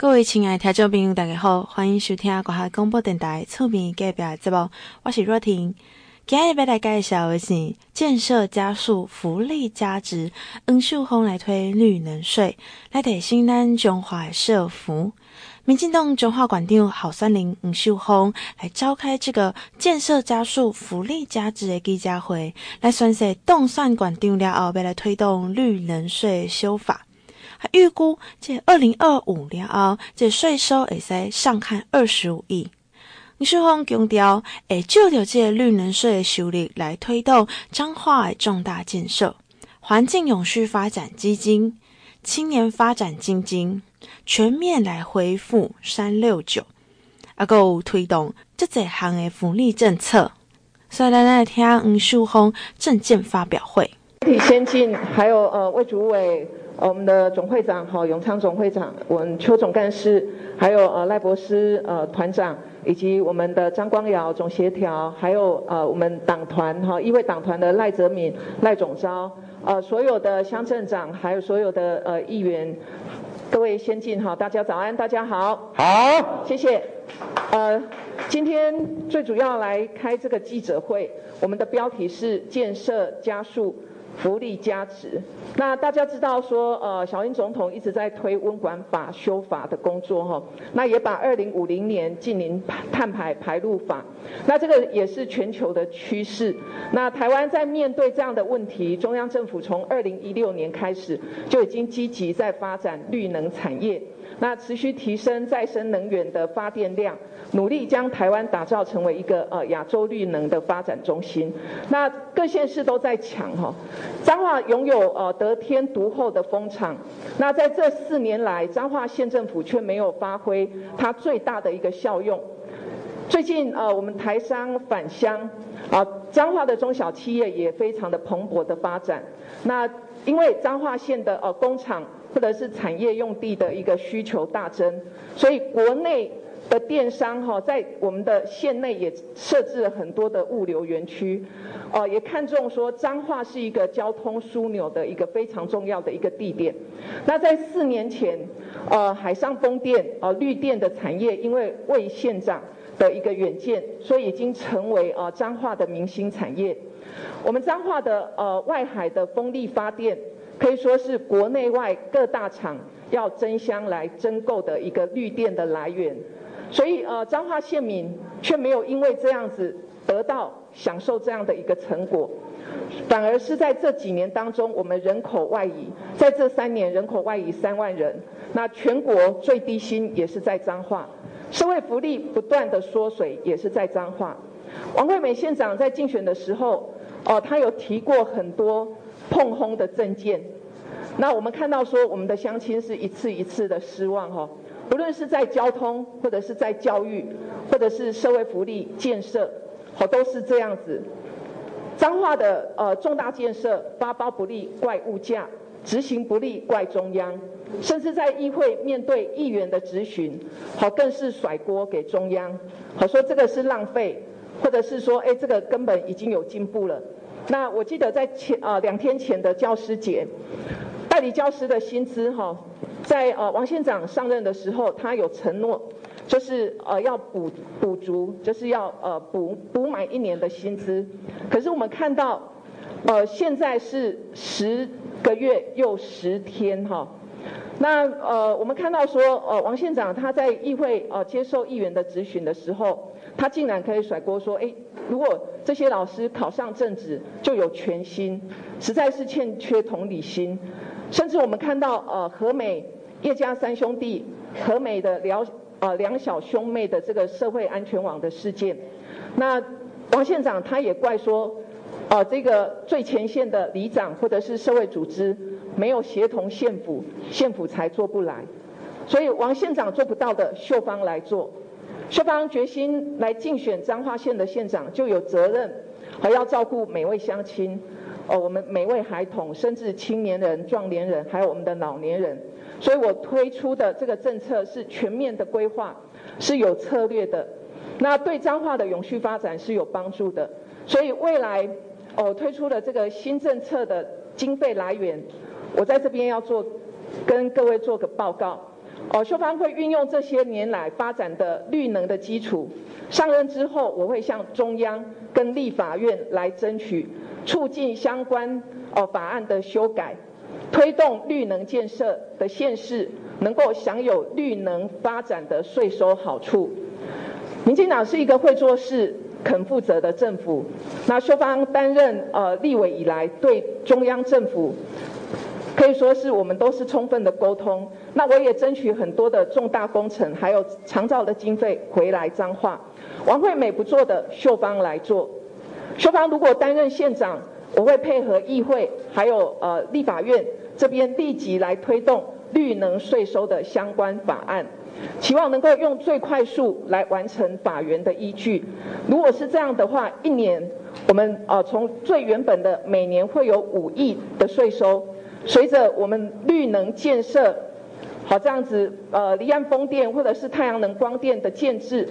各位亲爱听众朋友，大家好，欢迎收听国海广播电台厝边隔壁节目，我是若婷。今日要来介绍的是建设加速福利加值，黄秀峰来推绿能税，来提升咱中华社福。民进党中华馆长郝酸林黄秀峰来召开这个建设加速福利加值的记者会，来宣示动算馆长了后，要来推动绿能税修法。预估，这二零二五年后，这税收会使上看二十五亿。黄秀峰强调，会就着这绿能税的收入来推动彰化的重大建设，环境永续发展基金、青年发展基金，全面来恢复三六九，啊，还有推动这几项的福利政策。所以，咱来听黄秀峰证件发表会。体先进，还有呃，魏主委。我们的总会长郝永昌总会长，我们邱总干事，还有呃赖博士呃团长，以及我们的张光尧总协调，还有呃我们党团哈议会党团的赖泽敏赖总召，呃所有的乡镇长，还有所有的呃议员，各位先进哈，大家早安，大家好，好，谢谢。呃，今天最主要来开这个记者会，我们的标题是建设加速。福利加持，那大家知道说，呃，小英总统一直在推温管法修法的工作哈，那也把二零五零年净零碳排排入法，那这个也是全球的趋势。那台湾在面对这样的问题，中央政府从二零一六年开始就已经积极在发展绿能产业，那持续提升再生能源的发电量。努力将台湾打造成为一个呃亚洲绿能的发展中心。那各县市都在抢哈，彰化拥有呃得天独厚的风场。那在这四年来，彰化县政府却没有发挥它最大的一个效用。最近呃我们台商返乡啊，彰化的中小企业也非常的蓬勃的发展。那因为彰化县的呃工厂或者是产业用地的一个需求大增，所以国内。的电商哈，在我们的县内也设置了很多的物流园区，呃，也看重说彰化是一个交通枢纽的一个非常重要的一个地点。那在四年前，呃，海上风电呃绿电的产业，因为魏县长的一个远见，所以已经成为呃彰化的明星产业。我们彰化的呃外海的风力发电，可以说是国内外各大厂要争相来争购的一个绿电的来源。所以，呃，彰化县民却没有因为这样子得到享受这样的一个成果，反而是在这几年当中，我们人口外移，在这三年人口外移三万人，那全国最低薪也是在彰化，社会福利不断的缩水也是在彰化。王惠美县长在竞选的时候，哦、呃，他有提过很多膨风的政见，那我们看到说我们的乡亲是一次一次的失望哈。不论是在交通，或者是在教育，或者是社会福利建设，好，都是这样子。彰化的呃重大建设发包不力怪物价，执行不力怪中央，甚至在议会面对议员的质询，好，更是甩锅给中央，好，说这个是浪费，或者是说哎这个根本已经有进步了。那我记得在前啊两天前的教师节，代理教师的薪资哈。在呃王县长上任的时候，他有承诺，就是呃要补补足，就是要呃补补满一年的薪资。可是我们看到，呃现在是十个月又十天哈。那呃我们看到说，呃王县长他在议会呃接受议员的质询的时候，他竟然可以甩锅说，哎，如果这些老师考上正职就有全薪，实在是欠缺同理心。甚至我们看到，呃，和美叶家三兄弟、和美的两呃两小兄妹的这个社会安全网的事件，那王县长他也怪说，呃，这个最前线的里长或者是社会组织没有协同县府，县府才做不来，所以王县长做不到的，秀芳来做，秀芳决心来竞选彰化县的县长，就有责任还要照顾每位乡亲。哦，我们每位孩童，甚至青年人、壮年人，还有我们的老年人，所以我推出的这个政策是全面的规划，是有策略的，那对彰化的永续发展是有帮助的。所以未来，哦，推出的这个新政策的经费来源，我在这边要做，跟各位做个报告。哦，秀芳会运用这些年来发展的绿能的基础，上任之后，我会向中央跟立法院来争取，促进相关哦法案的修改，推动绿能建设的县市能够享有绿能发展的税收好处。民进党是一个会做事、肯负责的政府。那秀芳担任呃立委以来，对中央政府可以说是我们都是充分的沟通。那我也争取很多的重大工程，还有长照的经费回来彰化。王惠美不做的，秀芳来做。秀芳如果担任县长，我会配合议会，还有呃立法院这边立即来推动绿能税收的相关法案。期望能够用最快速来完成法源的依据。如果是这样的话，一年我们呃从最原本的每年会有五亿的税收，随着我们绿能建设，好这样子呃离岸风电或者是太阳能光电的建置，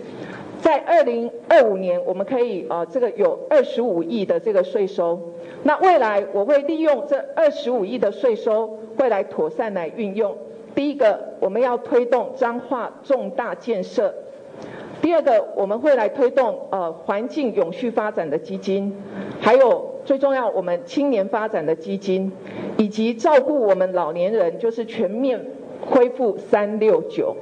在二零二五年我们可以呃这个有二十五亿的这个税收。那未来我会利用这二十五亿的税收，会来妥善来运用。第一个，我们要推动彰化重大建设；第二个，我们会来推动呃环境永续发展的基金，还有最重要，我们青年发展的基金，以及照顾我们老年人，就是全面恢复三六九，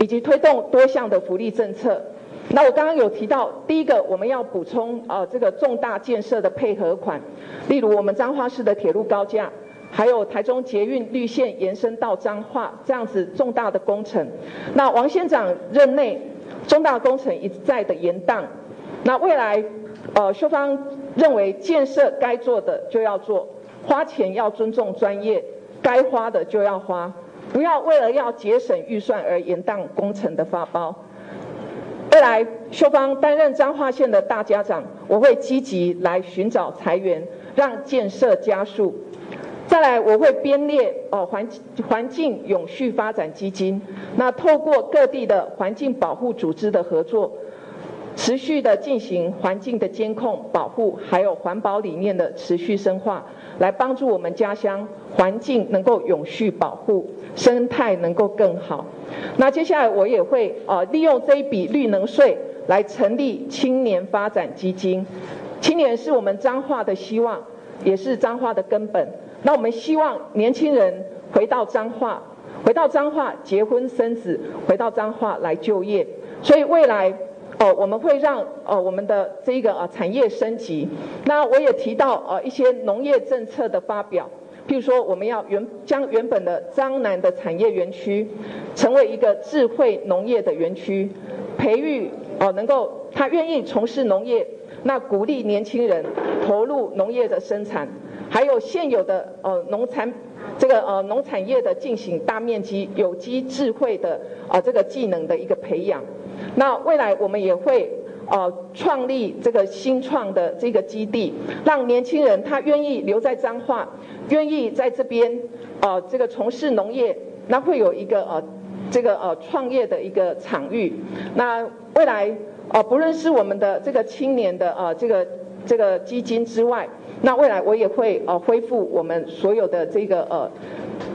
以及推动多项的福利政策。那我刚刚有提到，第一个我们要补充呃这个重大建设的配合款，例如我们彰化市的铁路高架。还有台中捷运绿线延伸到彰化这样子重大的工程，那王县长任内重大工程一再的延宕，那未来呃秀芳认为建设该做的就要做，花钱要尊重专业，该花的就要花，不要为了要节省预算而延宕工程的发包。未来秀芳担任彰化县的大家长，我会积极来寻找财源，让建设加速。再来，我会编列哦环环境永续发展基金，那透过各地的环境保护组织的合作，持续的进行环境的监控保护，还有环保理念的持续深化，来帮助我们家乡环境能够永续保护，生态能够更好。那接下来我也会呃利用这一笔绿能税来成立青年发展基金，青年是我们彰化的希望，也是彰化的根本。那我们希望年轻人回到彰化，回到彰化结婚生子，回到彰化来就业。所以未来，哦，我们会让哦我们的这个啊产业升级。那我也提到呃一些农业政策的发表，譬如说我们要原将原本的彰南的产业园区，成为一个智慧农业的园区，培育哦能够他愿意从事农业，那鼓励年轻人投入农业的生产。还有现有的呃农产，这个呃农产业的进行大面积有机智慧的啊、这个技能的一个培养。那未来我们也会呃创立这个新创的这个基地，让年轻人他愿意留在彰化，愿意在这边呃这个从事农业，那会有一个呃这个呃创业的一个场域。那未来呃不论是我们的这个青年的呃这个这个基金之外。那未来我也会呃恢复我们所有的这个呃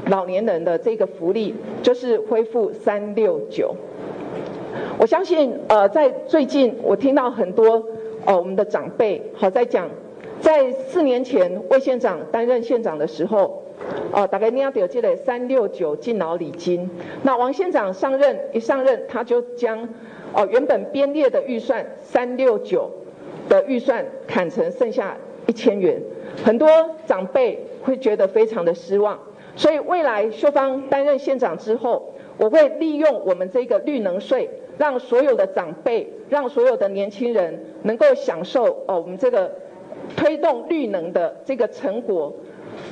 老年人的这个福利，就是恢复三六九。我相信呃在最近我听到很多呃我们的长辈好在讲，在四年前魏县长担任县长的时候，呃大概你要了解的三六九敬老礼金。那王县长上任一上任他就将呃原本编列的预算三六九的预算砍成剩下。一千元，很多长辈会觉得非常的失望，所以未来秀芳担任县长之后，我会利用我们这个绿能税，让所有的长辈，让所有的年轻人能够享受哦，我们这个推动绿能的这个成果，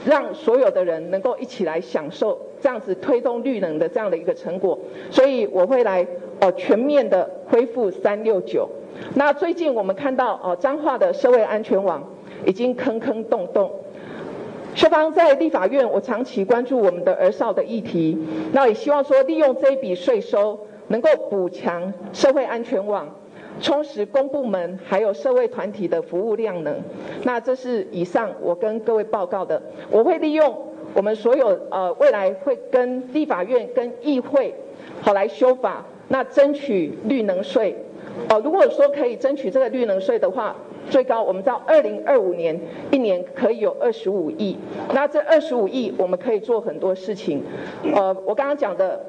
让所有的人能够一起来享受这样子推动绿能的这样的一个成果，所以我会来哦全面的恢复三六九。那最近我们看到哦彰化的社会安全网。已经坑坑洞洞。秀芳在立法院，我长期关注我们的儿少的议题，那也希望说利用这一笔税收，能够补强社会安全网，充实公部门还有社会团体的服务量能。那这是以上我跟各位报告的，我会利用我们所有呃未来会跟立法院跟议会好来修法，那争取绿能税。哦，如果说可以争取这个绿能税的话，最高我们到二零二五年一年可以有二十五亿。那这二十五亿我们可以做很多事情。呃，我刚刚讲的，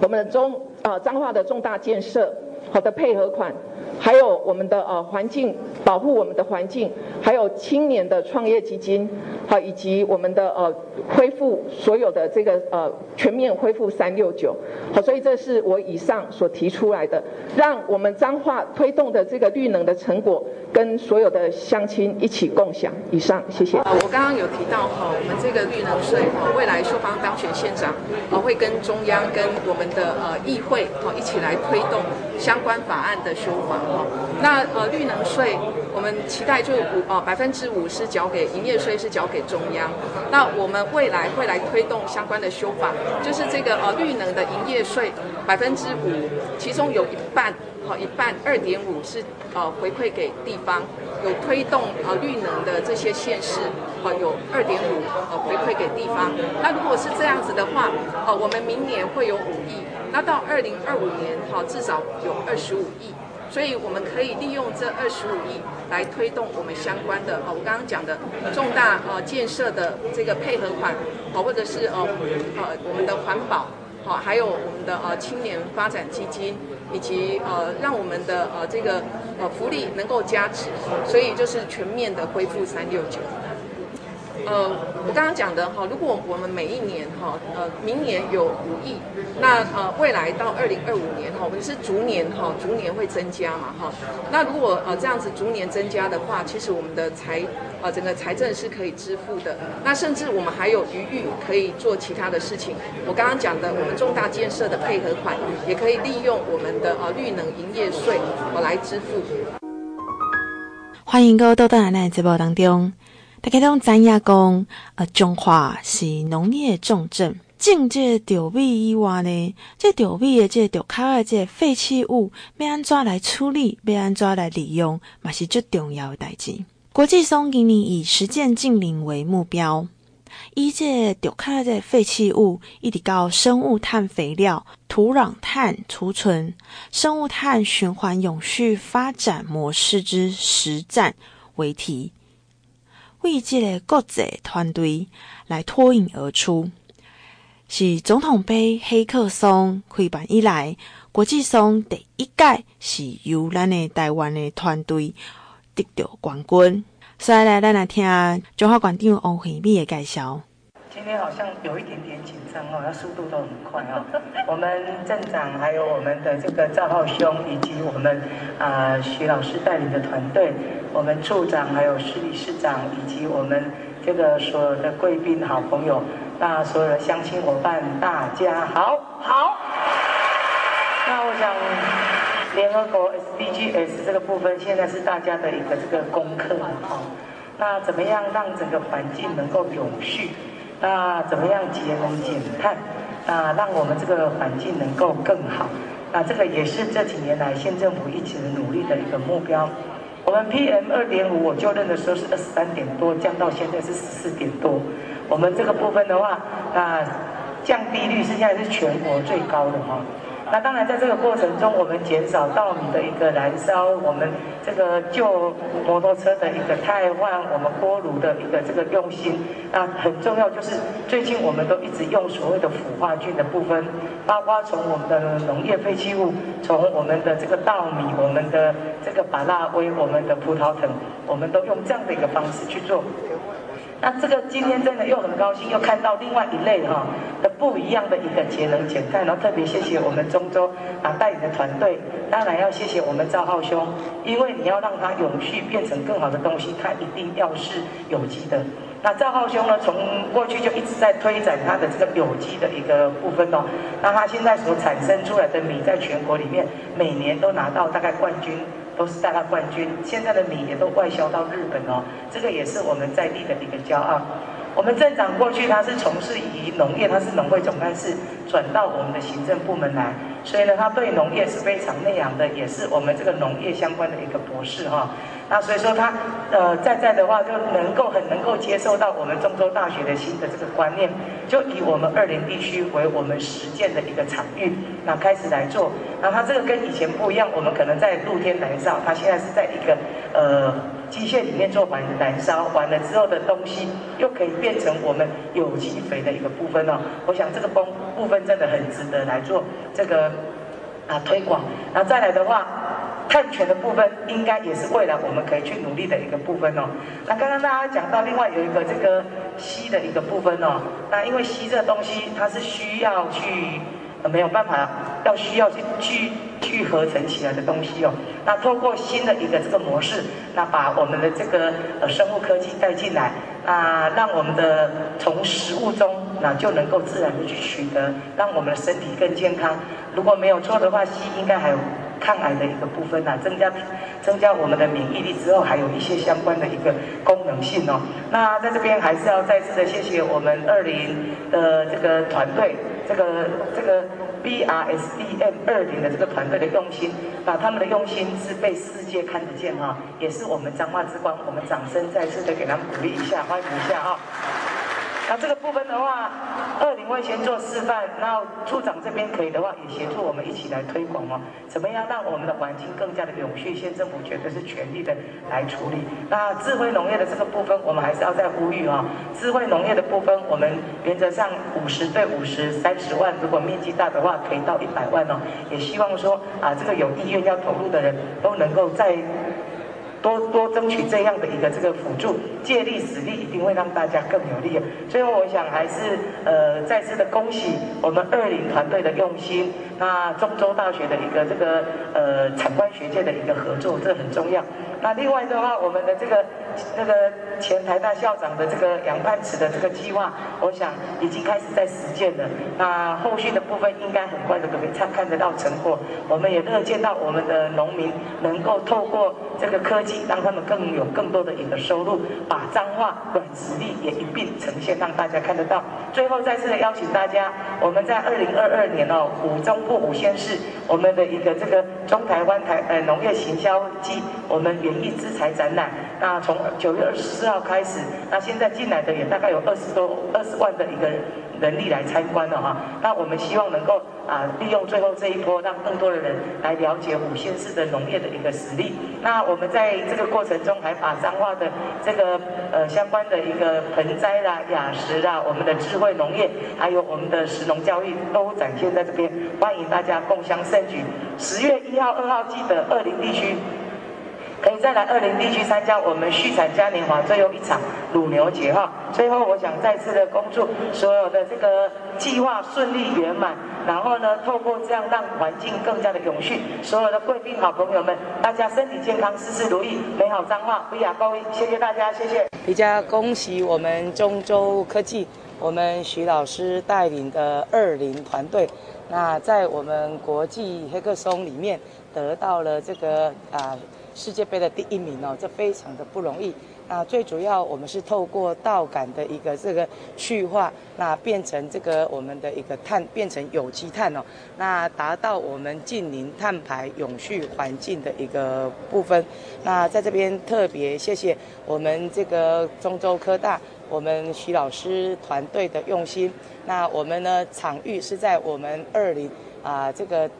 我们的中呃彰化的重大建设，好的配合款。还有我们的呃环境保护，我们的环境，还有青年的创业基金，好，以及我们的呃恢复所有的这个呃全面恢复三六九，好，所以这是我以上所提出来的，让我们彰化推动的这个绿能的成果，跟所有的乡亲一起共享。以上，谢谢。我刚刚有提到哈，我们这个绿能税哈，未来秀芳当选县长，啊会跟中央跟我们的呃议会哈一起来推动相关法案的修法。那呃绿能税，我们期待就五呃百分之五是缴给营业税是缴给中央。那我们未来会来推动相关的修法，就是这个呃绿能的营业税百分之五，其中有一半好一半二点五是呃回馈给地方，有推动呃绿能的这些县市，哦有二点五呃回馈给地方。那如果是这样子的话，呃我们明年会有五亿，那到二零二五年好至少有二十五亿。所以我们可以利用这二十五亿来推动我们相关的哦，我刚刚讲的重大呃建设的这个配合款，哦，或者是呃呃我们的环保，好，还有我们的呃青年发展基金，以及呃让我们的呃这个呃福利能够加持，所以就是全面的恢复三六九。呃，我刚刚讲的哈，如果我们每一年哈，呃，明年有五亿，那呃，未来到二零二五年哈，我们是逐年哈，逐年会增加嘛哈。那如果呃这样子逐年增加的话，其实我们的财呃整个财政是可以支付的。那甚至我们还有余裕可以做其他的事情。我刚刚讲的，我们重大建设的配合款，也可以利用我们的呃绿能营业税我来支付。欢迎各位到咱的节目当中。大家都知影讲，呃，中华是农业重镇。种这个稻米以外呢，这稻米的这稻壳的这废弃物要安怎来处理，要安怎来利用，嘛是最重要的代志。国际松今年以实践净零为目标，以这稻壳的这废弃物一直到生物碳肥料、土壤碳储存、生物碳循环永续发展模式之实战为题。为即个国际团队来脱颖而出，是总统杯黑客松开办以来，国际松第一届是由咱的台湾的团队得到冠军。所以来，咱来听中华馆长王惠美的介绍。今天好像有一点点紧张哦，要速度都很快哦。我们镇长还有我们的这个赵浩兄，以及我们啊、呃、徐老师带领的团队，我们处长还有市理事长，以及我们这个所有的贵宾好朋友，那所有的乡亲伙伴，大家好，好。那我想，联合国 SDGs 这个部分，现在是大家的一个这个功课哦。那怎么样让整个环境能够永续？那怎么样节能减碳？那让我们这个环境能够更好。那这个也是这几年来县政府一直努力的一个目标。我们 PM 二点五我就任的时候是二十三点多，降到现在是十四点多。我们这个部分的话，啊降低率是现在是全国最高的哈。那当然，在这个过程中，我们减少稻米的一个燃烧，我们这个旧摩托车的一个汰换，我们锅炉的一个这个用心。那很重要就是，最近我们都一直用所谓的腐化菌的部分，包括从我们的农业废弃物，从我们的这个稻米，我们的这个芭乐威，我们的葡萄藤，我们都用这样的一个方式去做。那这个今天真的又很高兴，又看到另外一类哈的不一样的一个节能减碳，然后特别谢谢我们中州啊带领的团队，当然要谢谢我们赵浩兄，因为你要让它永续变成更好的东西，它一定要是有机的。那赵浩兄呢，从过去就一直在推展他的这个有机的一个部分哦，那他现在所产生出来的米，在全国里面每年都拿到大概冠军。都是大大冠军，现在的米也都外销到日本哦，这个也是我们在地的一个骄傲。我们镇长过去他是从事于农业，他是农会总干事，转到我们的行政部门来，所以呢，他对农业是非常内行的，也是我们这个农业相关的一个博士哈。那所以说他呃在在的话就能够很能够接受到我们中州大学的新的这个观念，就以我们二林地区为我们实践的一个场域，那开始来做。那他这个跟以前不一样，我们可能在露天燃烧，他现在是在一个呃机械里面做完燃烧完了之后的东西，又可以变成我们有机肥的一个部分哦。我想这个部部分真的很值得来做这个啊推广。那再来的话。碳权的部分应该也是未来我们可以去努力的一个部分哦。那刚刚大家讲到另外有一个这个硒的一个部分哦。那因为硒这个东西它是需要去没有办法要需要去去去合成起来的东西哦。那透过新的一个这个模式，那把我们的这个呃生物科技带进来，啊，让我们的从食物中那就能够自然的去取得，让我们的身体更健康。如果没有错的话，硒应该还有。抗癌的一个部分呐、啊，增加增加我们的免疫力之后，还有一些相关的一个功能性哦。那在这边还是要再次的谢谢我们二零的这个团队，这个这个 BRSDM 二零的这个团队的用心，把他们的用心是被世界看得见哈、也是我们彰化之光，我们掌声再次的给他们鼓励一下，欢迎一下啊、那这个部分的话，二零会先做示范，然后处长这边可以的话，也协助我们一起来推广哦。怎么样让我们的环境更加的永续？县政府绝对是全力的来处理。那智慧农业的这个部分，我们还是要再呼吁啊。智慧农业的部分，我们原则上五十对五十，三十万，如果面积大的话，可以到一百万哦。也希望说啊，这个有意愿要投入的人都能够在。多多争取这样的一个这个辅助，借力使力，一定会让大家更有力。最后，我想还是呃再次的恭喜我们二零团队的用心，那中州大学的一个这个呃产官学界的一个合作，这很重要。那另外的话，我们的这个那个前台大校长的这个杨盼慈的这个计划，我想已经开始在实践了。那后续的部分应该很快的可以看看得到成果。我们也乐见到我们的农民能够透过这个科技，让他们更有更多的一个收入，把彰化软实力也一并呈现，让大家看得到。最后再次的邀请大家，我们在二零二二年哦，五中部五县市，我们的一个这个中台湾台呃农业行销季，我们园艺资材展览，那从九月二十四号开始，那现在进来的也大概有二十多二十万的一个人力来参观了哈。那我们希望能够啊利用最后这一波，让更多的人来了解五县市的农业的一个实力。那我们在这个过程中还把彰化的这个呃相关的一个盆栽啦、雅食啦、我们的智慧农业，还有我们的石农教育都展现在这边，欢迎大家共襄盛举。十月一号、二号记得二林地区。可以再来二林地区参加我们畜产嘉年华最后一场乳牛节哈。最后，我想再次的恭祝所有的这个计划顺利圆满，然后呢，透过这样让环境更加的永续。所有的贵宾好朋友们，大家身体健康，事事如意，美好彰化，不亚高位。谢谢大家，谢谢。比较恭喜我们中州科技，我们徐老师带领的二林团队，那在我们国际黑客松里面得到了这个啊。世界杯的第一名哦，这非常的不容易。那最主要，我们是透过稻稈的一个这个去化，那变成这个我们的一个碳，变成有机碳哦，那达到我们净零碳排、永续环境的一个部分。那在这边特别谢谢我们这个中州科大，我们徐老师团队的用心。那我们呢，场域是在我们二零啊，这个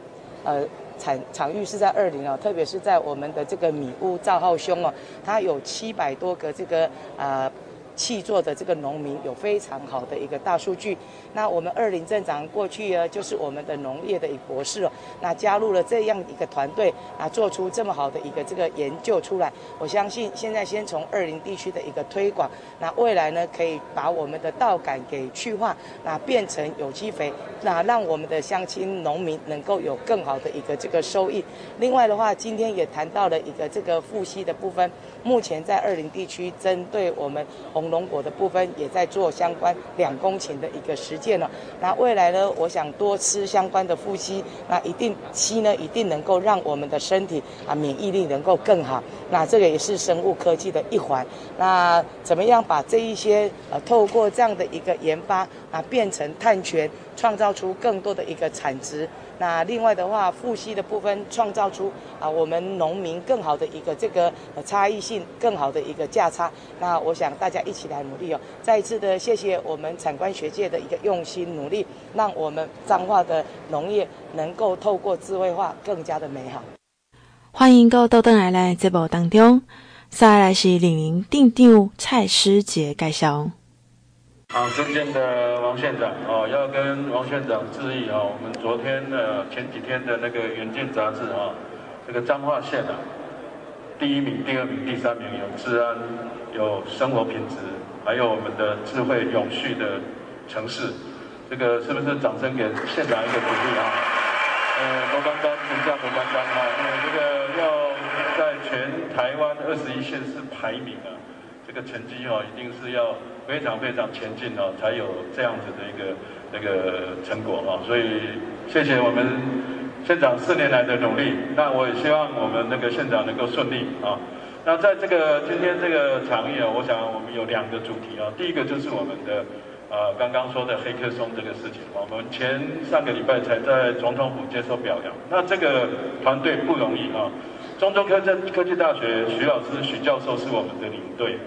呃。场场域是在二零啊，特别是在我们的这个米屋赵浩兄哦，他有七百多个这个呃。气作的这个农民有非常好的一个大数据。那我们二林镇长过去呢，就是我们的农业的一博士哦，那加入了这样一个团队啊，做出这么好的一个这个研究出来。我相信现在先从二林地区的一个推广，那未来呢，可以把我们的稻杆给去化，那变成有机肥，那让我们的乡亲农民能够有更好的一个这个收益。另外的话，今天也谈到了一个这个复息的部分，目前在二林地区针对我们红红龙果的部分也在做相关两公顷的一个实践了。那未来呢，我想多吃相关的富硒，那一定硒呢一定能够让我们的身体啊免疫力能够更好。那这个也是生物科技的一环。那怎么样把这一些呃透过这样的一个研发啊变成碳权，创造出更多的一个产值？那另外的话，富硒的部分创造出啊，我们农民更好的一个这个差异性，更好的一个价差。那我想大家一起来努力哦。再一次的谢谢我们产官学界的一个用心努力，让我们彰化的农业能够透过智慧化更加的美好。欢迎各位到登来来节目当中，再来是领营店长蔡诗杰介绍。好，尊敬的王县长哦，要跟王县长致意啊。我们昨天呃前几天的那个《远见》杂志啊，这个彰化县啊，第一名、第二名、第三名有治安、有生活品质，还有我们的智慧永续的城市，这个是不是掌声给县长一个鼓励啊？呃，罗刚刚评价罗刚刚啊，因为这个要在全台湾二十一县市排名啊，这个成绩哦，一定是要。非常非常前进哦，才有这样子的一个那个成果哦，所以谢谢我们县长四年来的努力。那我也希望我们那个县长能够顺利啊。那在这个今天这个场域啊，我想我们有两个主题啊。第一个就是我们的呃刚刚说的黑客松这个事情，我们前上个礼拜才在总统府接受表扬。那这个团队不容易啊。中州科技科技大学徐老师徐教授是我们的领队。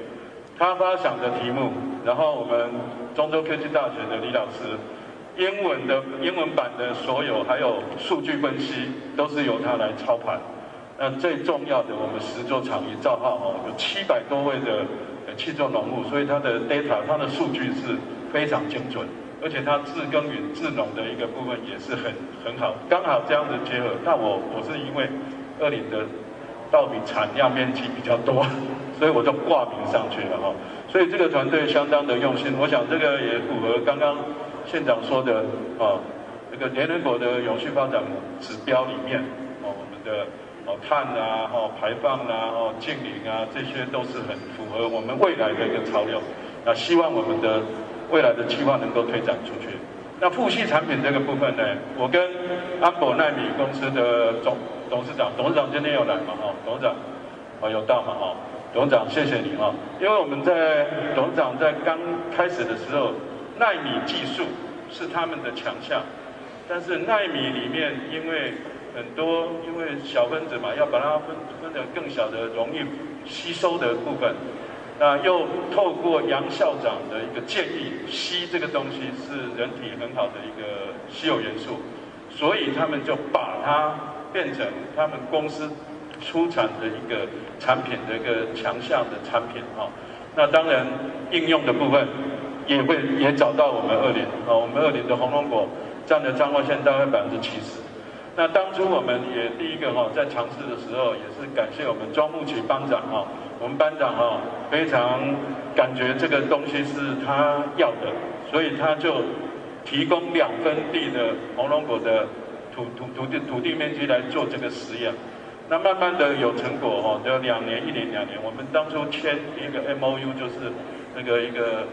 他发想的题目，然后我们中州科技大学的李老师，英文的英文版的所有还有数据分析都是由他来操盘。那最重要的，我们十座场域造号哦，有七百多位的气作农务，所以他的 data 他的数据是非常精准，而且他自耕耘自农的一个部分也是很很好，刚好这样子结合。那我我是因为二零的稻米产量面积比较多。所以我就挂名上去了哈，所以这个团队相当的用心，我想这个也符合刚刚县长说的啊，这个联合国的永续发展指标里面哦，我们的哦碳啊、哦排放啊、哦净零啊，这些都是很符合我们未来的一个潮流。那希望我们的未来的计划能够推展出去。那富硒产品这个部分呢，我跟安博奈米公司的总董事长，董事长今天有来嘛？哈，董事长哦有到嘛？哈。董事长，谢谢你啊！因为我们在董事长在刚开始的时候，纳米技术是他们的强项，但是纳米里面因为很多因为小分子嘛，要把它分分成更小的容易吸收的部分，那又透过杨校长的一个建议，硒这个东西是人体很好的一个稀有元素，所以他们就把它变成他们公司。出产的一个产品的一个强项的产品哈，那当然应用的部分也会也找到我们二林啊，我们二林的红龙果占的彰化县大概百分之七十。那当初我们也第一个哈在尝试的时候，也是感谢我们庄木奇班长哈，我们班长哈非常感觉这个东西是他要的，所以他就提供两分地的红龙果的土土土地土地面积来做这个实验。那慢慢的有成果哈，要两年、一年、两年。我们当初签一个 MOU 就是那个一个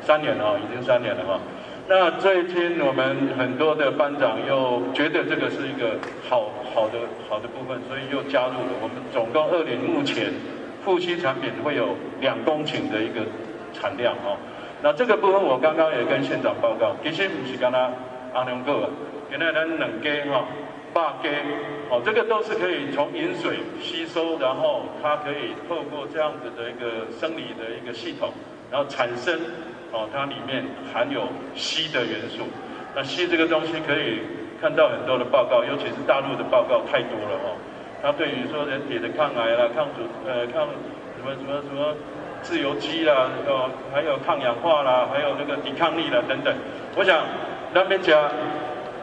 三年了，已经三年了哈。那最近我们很多的班长又觉得这个是一个好好的好的部分，所以又加入了。我们总共二年目前富硒产品会有两公顷的一个产量哈。那这个部分我刚刚也跟县长报告，其实不是跟他阿良哥，原来咱两家哈。霸给哦，这个都是可以从饮水吸收，然后它可以透过这样子的一个生理的一个系统，然后产生哦，它里面含有硒的元素。那硒这个东西可以看到很多的报告，尤其是大陆的报告太多了哦。它对于说人体的抗癌啦、抗阻呃抗什么什么什么自由基啦，哦，还有抗氧化啦，还有那个抵抗力啦等等。我想那边讲。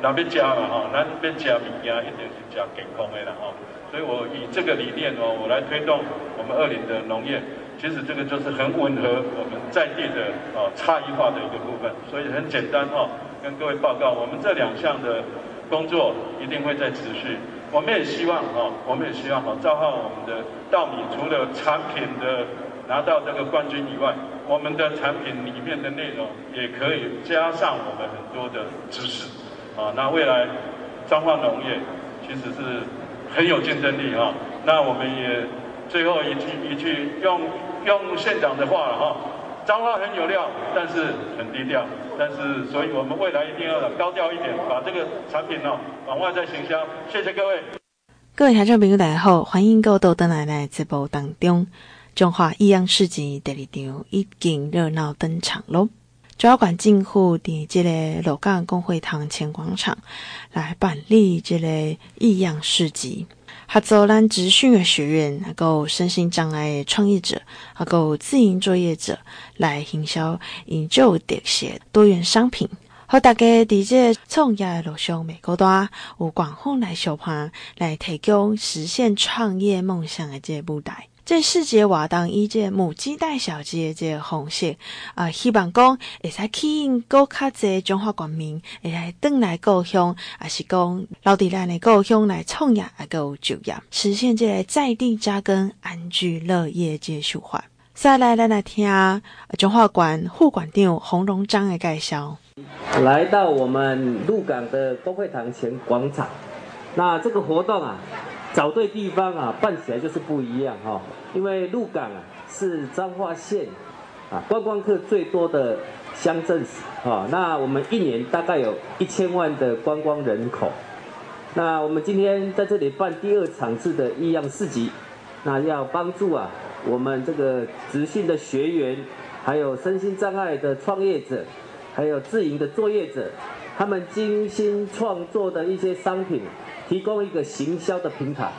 那边加嘛哈，那边加物件一定是加健康的啦哈，所以我以这个理念哦，我来推动我们二林的农业，其实这个就是很吻合我们在地的啊差异化的一个部分，所以很简单哈，跟各位报告，我们这两项的工作一定会再持续，我们也希望哈，我们也希望哈，造好我们的稻米除了产品的拿到这个冠军以外。我们的产品里面的内容也可以加上我们很多的知识，啊，那未来彰化农业其实是很有竞争力哈。那我们也最后一句一句用用县长的话了哈，彰化很有料，但是很低调，但是所以我们未来一定要高调一点，把这个产品呢往外再行销。谢谢各位。各位听众朋友，大家好，欢迎各位到登来来节目当中。中华益阳市集第二场已经热闹登场喽！主要管政府伫即个鹿港公会堂前广场来办理这个异样市集，合作咱资讯的学院，还有身心障碍的创业者，还有自营作业者来营销研究特色多元商品，和大家伫这创业的路上每个段有广泛来小盘来提供实现创业梦想的这个舞台。这四节活动以这母鸡带小鸡的这个方式，啊、希望讲会使吸引更较侪中华国民会来登来故乡，也是讲留伫咱的故乡来创业，还有就业，实现这个在地扎根、安居乐业这个想法。再来，来来听中华馆副馆长洪荣章的介绍。来到我们鹿港的公会堂前广场，那这个活动啊。找对地方啊，办起来就是不一样哈。因为鹿港啊是彰化县啊观光客最多的乡镇啊。那我们一年大概有一千万的观光人口。那我们今天在这里办第二场次的异样市集，那要帮助啊我们这个职训的学员，还有身心障碍的创业者，还有自营的作业者，他们精心创作的一些商品。提供一个行销的平台，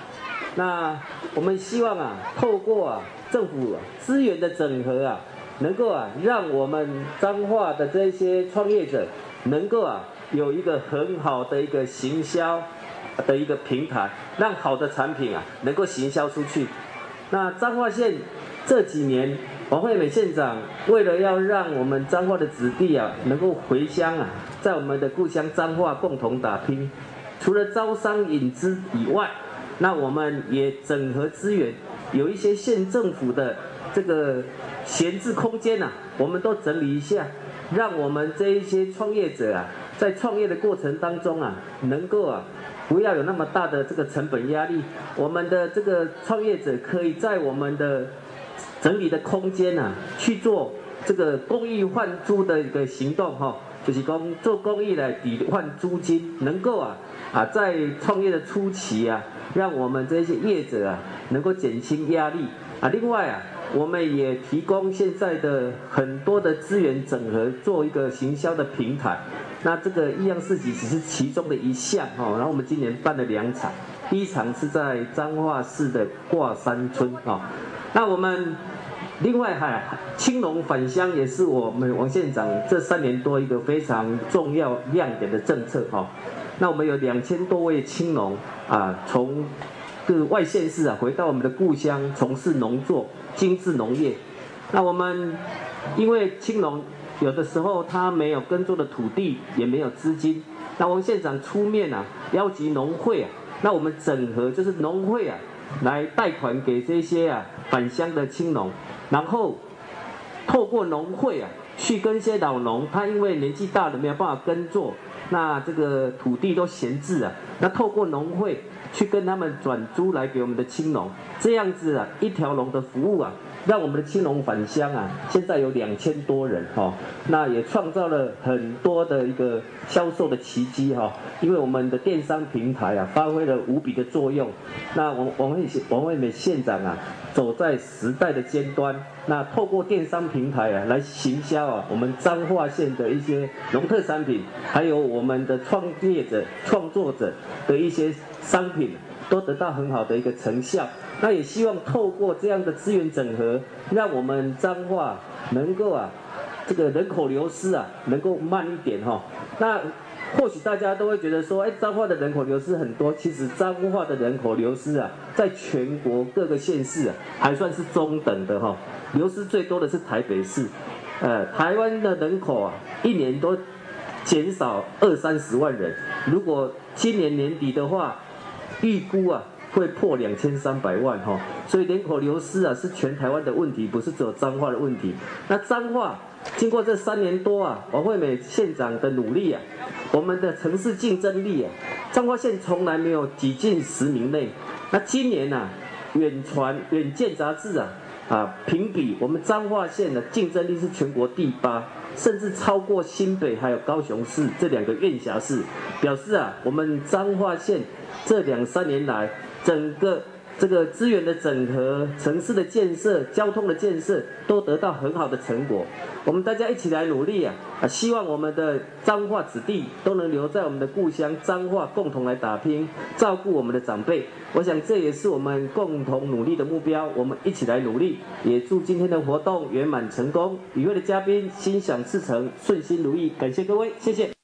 那我们希望啊，透过啊政府资源的整合啊，能够啊让我们彰化的这些创业者能够啊有一个很好的一个行销的一个平台，让好的产品啊能够行销出去。那彰化县这几年，王惠美县长为了要让我们彰化的子弟啊能够回乡啊，在我们的故乡彰化共同打拼。除了招商引资以外，那我们也整合资源，有一些县政府的这个闲置空间呐、我们都整理一下，让我们这一些创业者啊，在创业的过程当中啊，能够啊，不要有那么大的这个成本压力。我们的这个创业者可以在我们的整理的空间啊，去做这个公益换租的一个行动哈，就是讲做公益来抵换租金，能够啊。啊，在创业的初期啊，让我们这些业者啊能够减轻压力啊。另外啊，我们也提供现在的很多的资源整合，做一个行销的平台。那这个一阳市集只是其中的一项哈。然后我们今年办了两场，第一场是在彰化市的挂山村啊。那我们另外哈青农返乡也是我们王县长这三年多一个非常重要亮点的政策哈。那我们有两千多位青农啊，从各外县市啊回到我们的故乡，从事农作、精致农业。那我们因为青农有的时候他没有耕作的土地，也没有资金，那王县长出面啊，邀集农会啊，那我们整合就是农会啊，来贷款给这些啊返乡的青农，然后透过农会啊，去跟一些老农，他因为年纪大了没有办法耕作。那这个土地都闲置啊，那透过农会去跟他们转租来给我们的青农，这样子啊，一条龙的服务啊。让我们的青农返乡啊，现在有两千多人哈、哦，那也创造了很多的一个销售的奇迹哈、哦，因为我们的电商平台啊，发挥了无比的作用。那王王惠王惠美县长啊，走在时代的尖端，那透过电商平台啊，来行销啊，我们彰化县的一些农特产品，还有我们的创业者、创作者的一些商品，都得到很好的一个成效。那也希望透过这样的资源整合，让我们彰化能够啊，这个人口流失啊，能够慢一点哈。那或许大家都会觉得说，哎，彰化的人口流失很多，其实彰化的人口流失啊，在全国各个县市啊，还算是中等的哈。流失最多的是台北市，呃，台湾的人口啊，一年都减少二三十万人。如果今年年底的话，预估啊。会破两千三百万哈，所以人口流失啊是全台湾的问题，不是只有彰化的问题。那彰化经过这三年多啊，王惠美县长的努力啊，我们的城市竞争力啊，彰化县从来没有挤进十名内。那今年呐、啊，远传远见杂志啊啊评比我们彰化县的竞争力是全国第八。甚至超过新北还有高雄市这两个院辖市，表示啊，我们彰化县这两三年来，整个这个资源的整合、城市的建设、交通的建设，都得到很好的成果。我们大家一起来努力啊！啊，希望我们的彰化子弟都能留在我们的故乡彰化，共同来打拼，照顾我们的长辈。我想这也是我们共同努力的目标。我们一起来努力，也祝今天的活动圆满成功。与会的嘉宾心想事成，顺心如意。感谢各位，谢谢。